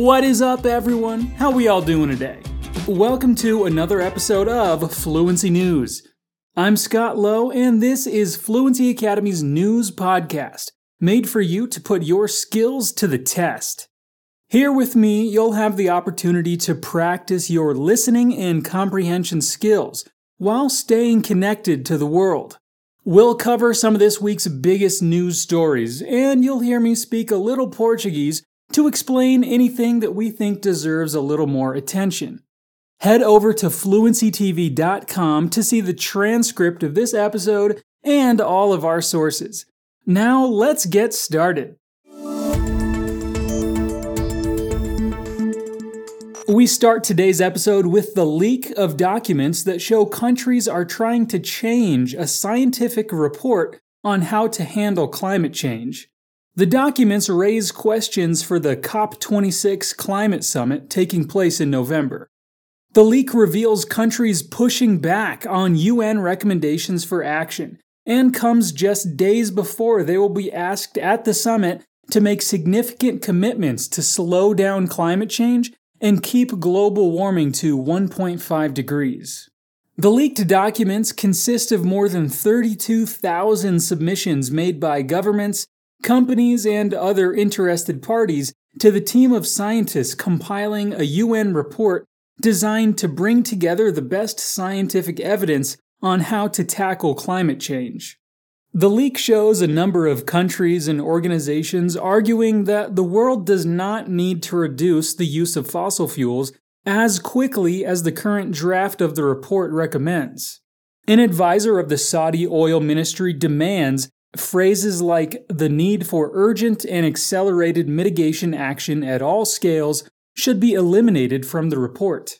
What is up, everyone? How we all doing today? Welcome to another episode of Fluency News. I'm Scott Lowe, and this is Fluency Academy's news podcast, made for you to put your skills to the test. Here with me, you'll have the opportunity to practice your listening and comprehension skills while staying connected to the world. We'll cover some of this week's biggest news stories, and you'll hear me speak a little Portuguese to explain anything that we think deserves a little more attention. Head over to fluencytv.com to see the transcript of this episode and all of our sources. Now, let's get started. We start today's episode with the leak of documents that show countries are trying to change a scientific report on how to handle climate change. The documents raise questions for the COP26 climate summit taking place in November. The leak reveals countries pushing back on UN recommendations for action and comes just days before they will be asked at the summit to make significant commitments to slow down climate change and keep global warming to 1.5 degrees. The leaked documents consist of more than 32,000 submissions made by governments, companies, and other interested parties to the team of scientists compiling a UN report designed to bring together the best scientific evidence on how to tackle climate change. The leak shows a number of countries and organizations arguing that the world does not need to reduce the use of fossil fuels as quickly as the current draft of the report recommends. An advisor of the Saudi oil ministry demands Phrases like the need for urgent and accelerated mitigation action at all scales should be eliminated from the report.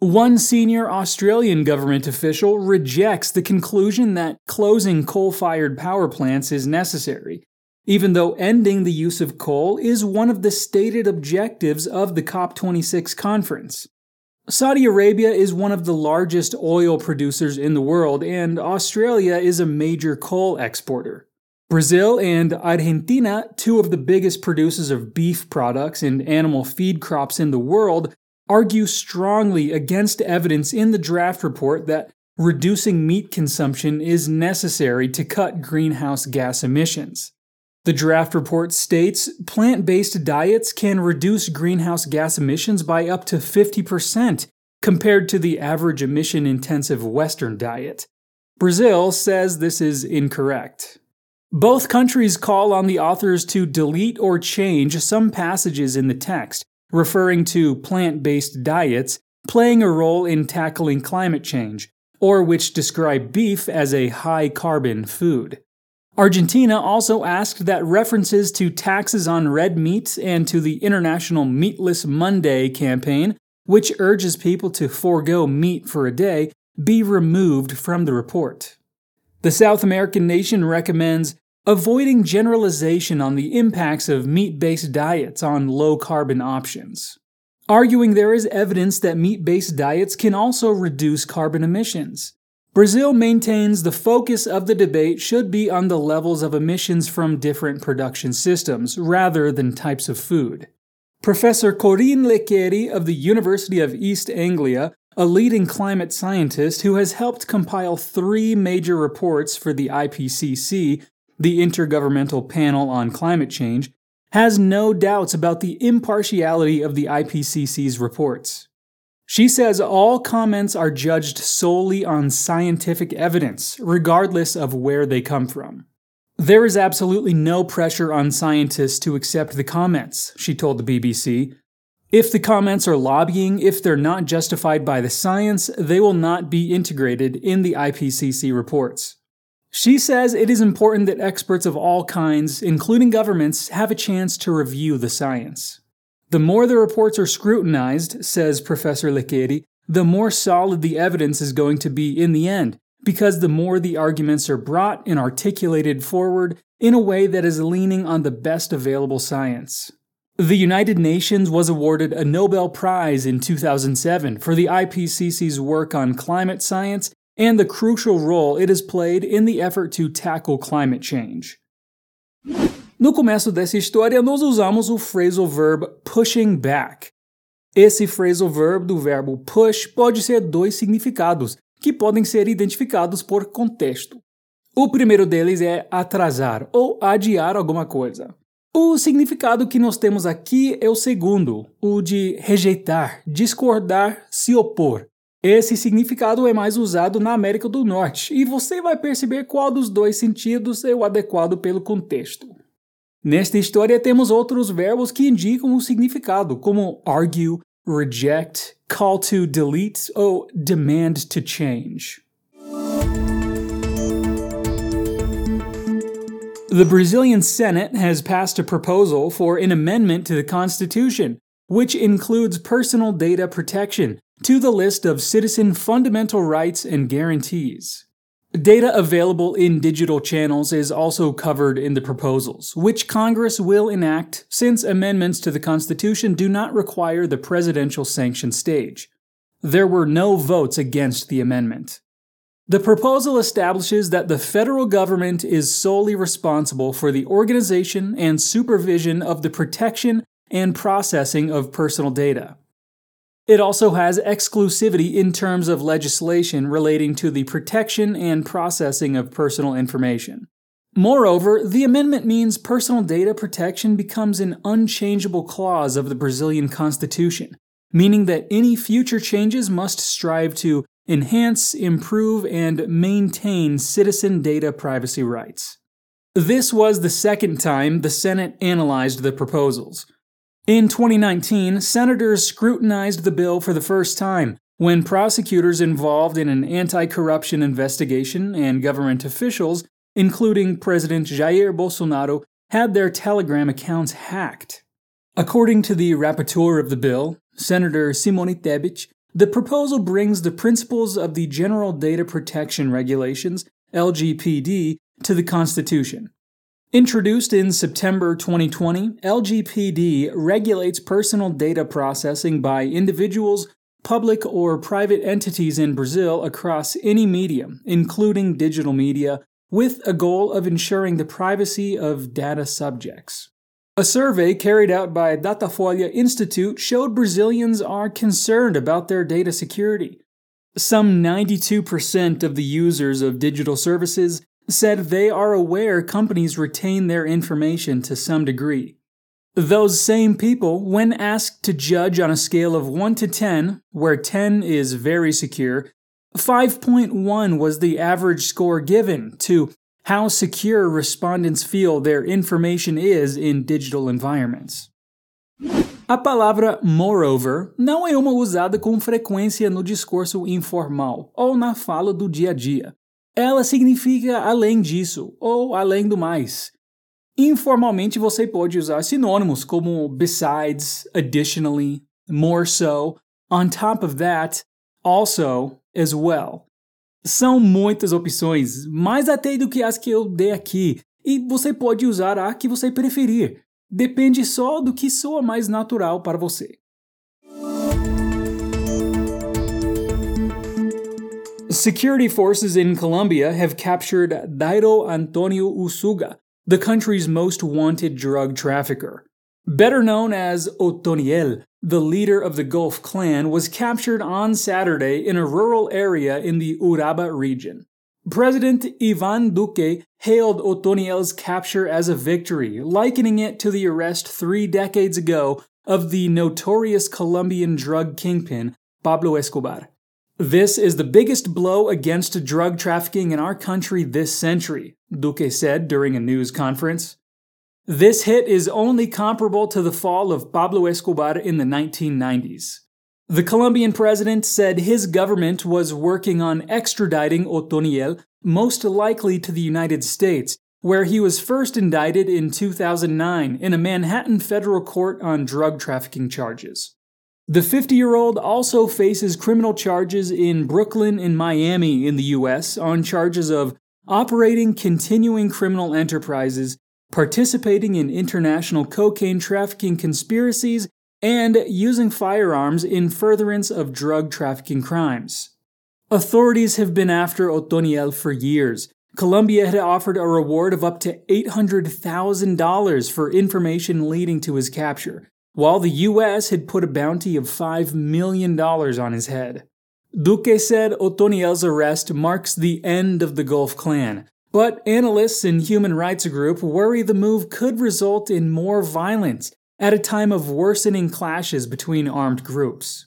One senior Australian government official rejects the conclusion that closing coal fired power plants is necessary, even though ending the use of coal is one of the stated objectives of the COP26 conference. Saudi Arabia is one of the largest oil producers in the world, and Australia is a major coal exporter. Brazil and Argentina, two of the biggest producers of beef products and animal feed crops in the world, argue strongly against evidence in the draft report that reducing meat consumption is necessary to cut greenhouse gas emissions. The draft report states plant based diets can reduce greenhouse gas emissions by up to 50% compared to the average emission intensive Western diet. Brazil says this is incorrect. Both countries call on the authors to delete or change some passages in the text, referring to plant based diets playing a role in tackling climate change, or which describe beef as a high carbon food. Argentina also asked that references to taxes on red meat and to the International Meatless Monday campaign, which urges people to forego meat for a day, be removed from the report. The South American nation recommends avoiding generalization on the impacts of meat based diets on low carbon options, arguing there is evidence that meat based diets can also reduce carbon emissions. Brazil maintains the focus of the debate should be on the levels of emissions from different production systems rather than types of food. Professor Corinne Le Quéré of the University of East Anglia a leading climate scientist who has helped compile three major reports for the IPCC, the Intergovernmental Panel on Climate Change, has no doubts about the impartiality of the IPCC's reports. She says all comments are judged solely on scientific evidence, regardless of where they come from. There is absolutely no pressure on scientists to accept the comments, she told the BBC, if the comments are lobbying, if they're not justified by the science, they will not be integrated in the IPCC reports. She says it is important that experts of all kinds, including governments, have a chance to review the science. The more the reports are scrutinized, says Professor Le Quéré, the more solid the evidence is going to be in the end, because the more the arguments are brought and articulated forward in a way that is leaning on the best available science. The United Nations was awarded a Nobel Prize in 2007 for the IPCC's work on climate science and the crucial role it has played in the effort to tackle climate change. No começo dessa história, nós usamos o phrasal verb pushing back. Esse phrasal verb do verbo push pode ter dois significados, que podem ser identificados por contexto. O primeiro deles é atrasar ou adiar alguma coisa. O significado que nós temos aqui é o segundo, o de rejeitar, discordar, se opor. Esse significado é mais usado na América do Norte e você vai perceber qual dos dois sentidos é o adequado pelo contexto. Nesta história temos outros verbos que indicam o significado, como argue, reject, call to delete ou demand to change. The Brazilian Senate has passed a proposal for an amendment to the Constitution, which includes personal data protection to the list of citizen fundamental rights and guarantees. Data available in digital channels is also covered in the proposals, which Congress will enact since amendments to the Constitution do not require the presidential sanction stage. There were no votes against the amendment. The proposal establishes that the federal government is solely responsible for the organization and supervision of the protection and processing of personal data. It also has exclusivity in terms of legislation relating to the protection and processing of personal information. Moreover, the amendment means personal data protection becomes an unchangeable clause of the Brazilian constitution, meaning that any future changes must strive to enhance, improve, and maintain citizen data privacy rights. This was the second time the Senate analyzed the proposals. In 2019, senators scrutinized the bill for the first time when prosecutors involved in an anti corruption investigation and government officials, including President Jair Bolsonaro, had their Telegram accounts hacked. According to the rapporteur of the bill, Senator Simone Tebet, the proposal brings the principles of the General Data Protection Regulations, LGPD, to the Constitution. Introduced in September 2020, LGPD regulates personal data processing by individuals, public or private entities in Brazil across any medium, including digital media, with a goal of ensuring the privacy of data subjects. A survey carried out by Datafolha Institute showed Brazilians are concerned about their data security. Some 92% of the users of digital services said they are aware companies retain their information to some degree. Those same people, when asked to judge on a scale of 1 to 10, where 10 is very secure, 5.1 was the average score given to how secure respondents feel their information is in digital environments. A palavra moreover não é uma usada com frequência no discurso informal ou na fala do dia a dia. Ela significa além disso ou além do mais. Informalmente você pode usar sinônimos como besides, additionally, more so, on top of that, also, as well. São muitas opções, mais até do que as que eu dei aqui, e você pode usar a que você preferir. Depende só do que soa mais natural para você. Security forces in Colombia have captured Dairo Antonio Usuga, the country's most wanted drug trafficker. Better known as Otoniel, the leader of the Gulf clan, was captured on Saturday in a rural area in the Uraba region. President Ivan Duque hailed Otoniel's capture as a victory, likening it to the arrest three decades ago of the notorious Colombian drug kingpin Pablo Escobar. This is the biggest blow against drug trafficking in our country this century, Duque said during a news conference. This hit is only comparable to the fall of Pablo Escobar in the 1990s. The Colombian president said his government was working on extraditing Otoniel, most likely to the United States, where he was first indicted in 2009 in a Manhattan federal court on drug trafficking charges. The 50 year old also faces criminal charges in Brooklyn and Miami in the US on charges of operating continuing criminal enterprises participating in international cocaine trafficking conspiracies, and using firearms in furtherance of drug trafficking crimes. Authorities have been after Otoniel for years, Colombia had offered a reward of up to $800,000 for information leading to his capture, while the US had put a bounty of $5 million on his head. Duque said Otoniel's arrest marks the end of the Gulf Clan, but analysts and human rights group worry the move could result in more violence at a time of worsening clashes between armed groups.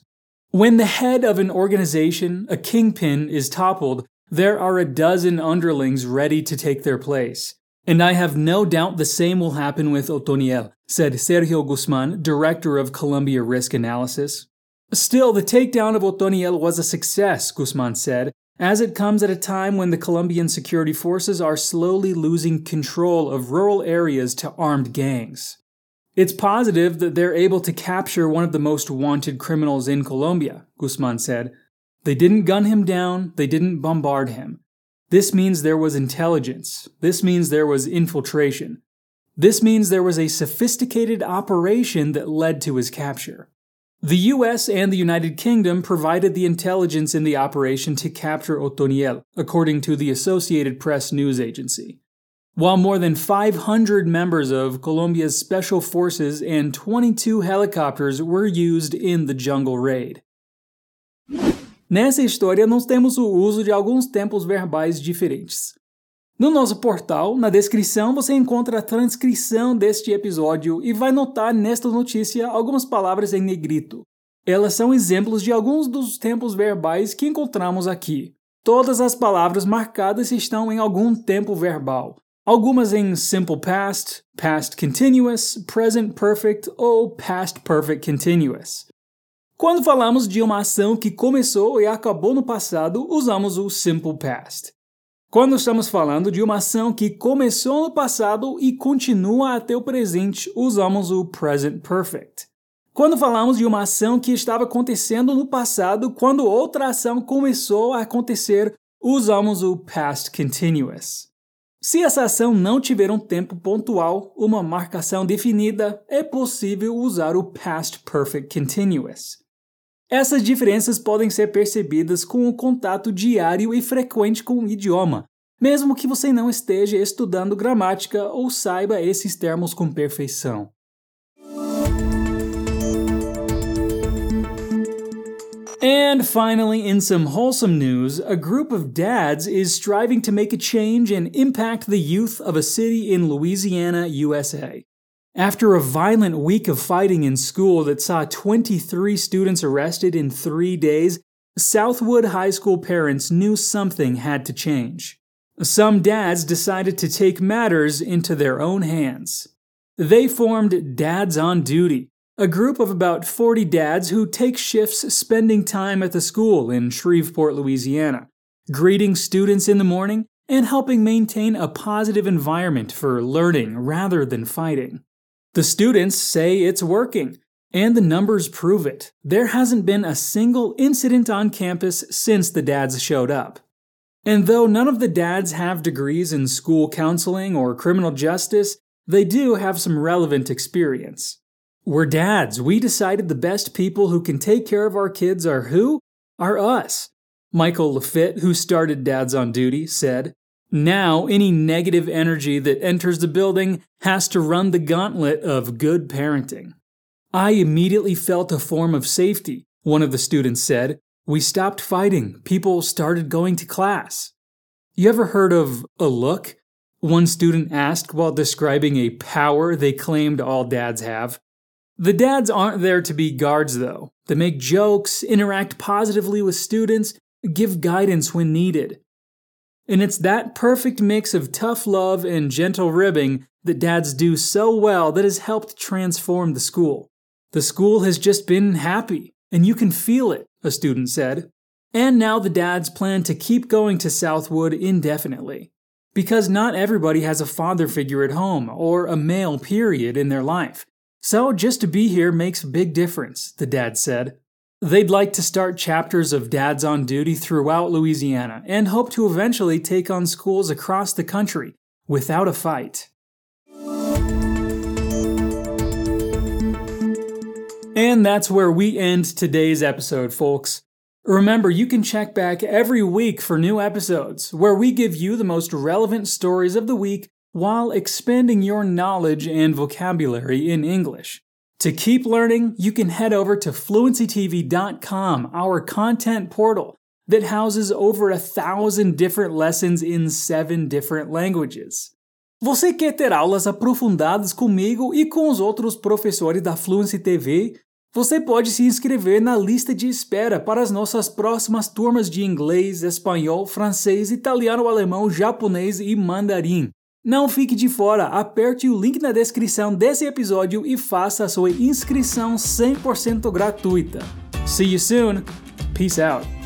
When the head of an organization, a kingpin, is toppled, there are a dozen underlings ready to take their place. And I have no doubt the same will happen with Otoniel, said Sergio Guzman, director of Colombia Risk Analysis. Still, the takedown of Otoniel was a success, Guzman said, as it comes at a time when the Colombian security forces are slowly losing control of rural areas to armed gangs. It's positive that they're able to capture one of the most wanted criminals in Colombia, Guzman said. They didn't gun him down, they didn't bombard him. This means there was intelligence. This means there was infiltration. This means there was a sophisticated operation that led to his capture. The US and the United Kingdom provided the intelligence in the operation to capture Otoniel, according to the Associated Press news agency. While more than 500 members of Colombia's special forces and 22 helicopters were used in the jungle raid. Nessa história, nós temos o uso de alguns tempos verbais diferentes. No nosso portal, na descrição, você encontra a transcrição deste episódio e vai notar nesta notícia algumas palavras em negrito. Elas são exemplos de alguns dos tempos verbais que encontramos aqui. Todas as palavras marcadas estão em algum tempo verbal. Algumas em simple past, past continuous, present perfect ou past perfect continuous. Quando falamos de uma ação que começou e acabou no passado, usamos o simple past. Quando estamos falando de uma ação que começou no passado e continua até o presente, usamos o present perfect. Quando falamos de uma ação que estava acontecendo no passado, quando outra ação começou a acontecer, usamos o past continuous. Se essa ação não tiver um tempo pontual, uma marcação definida, é possível usar o past perfect continuous. Essas diferenças podem ser percebidas com o contato diário e frequente com o idioma, mesmo que você não esteja estudando gramática ou saiba esses termos com perfeição. And finally, in some wholesome news, a group of dads is striving to make a change and impact the youth of a city in Louisiana, USA. After a violent week of fighting in school that saw 23 students arrested in three days, Southwood High School parents knew something had to change. Some dads decided to take matters into their own hands. They formed Dads on Duty, a group of about 40 dads who take shifts spending time at the school in Shreveport, Louisiana, greeting students in the morning and helping maintain a positive environment for learning rather than fighting. The students say it's working, and the numbers prove it. There hasn't been a single incident on campus since the dads showed up. And though none of the dads have degrees in school counseling or criminal justice, they do have some relevant experience. We're dads. We decided the best people who can take care of our kids are who? Are us. Michael Lafitte, who started Dads on Duty, said, now, any negative energy that enters the building has to run the gauntlet of good parenting. I immediately felt a form of safety, one of the students said. We stopped fighting. People started going to class. You ever heard of a look? One student asked while describing a power they claimed all dads have. The dads aren't there to be guards, though. They make jokes, interact positively with students, give guidance when needed. And it's that perfect mix of tough love and gentle ribbing that dads do so well that has helped transform the school. The school has just been happy, and you can feel it, a student said. And now the dads plan to keep going to Southwood indefinitely. Because not everybody has a father figure at home or a male period in their life. So just to be here makes a big difference, the dad said. They'd like to start chapters of Dads on Duty throughout Louisiana and hope to eventually take on schools across the country without a fight. And that's where we end today's episode, folks. Remember, you can check back every week for new episodes, where we give you the most relevant stories of the week while expanding your knowledge and vocabulary in English. To keep learning, you can head over to fluencytv.com, our content portal that houses over a thousand different lessons in seven different languages. Você quer ter aulas aprofundadas comigo e com os outros professores da Fluency TV? Você pode se inscrever na lista de espera para as nossas próximas turmas de inglês, espanhol, francês, italiano, alemão, japonês e mandarim. Não fique de fora, aperte o link na descrição desse episódio e faça sua inscrição 100% gratuita. See you soon. Peace out.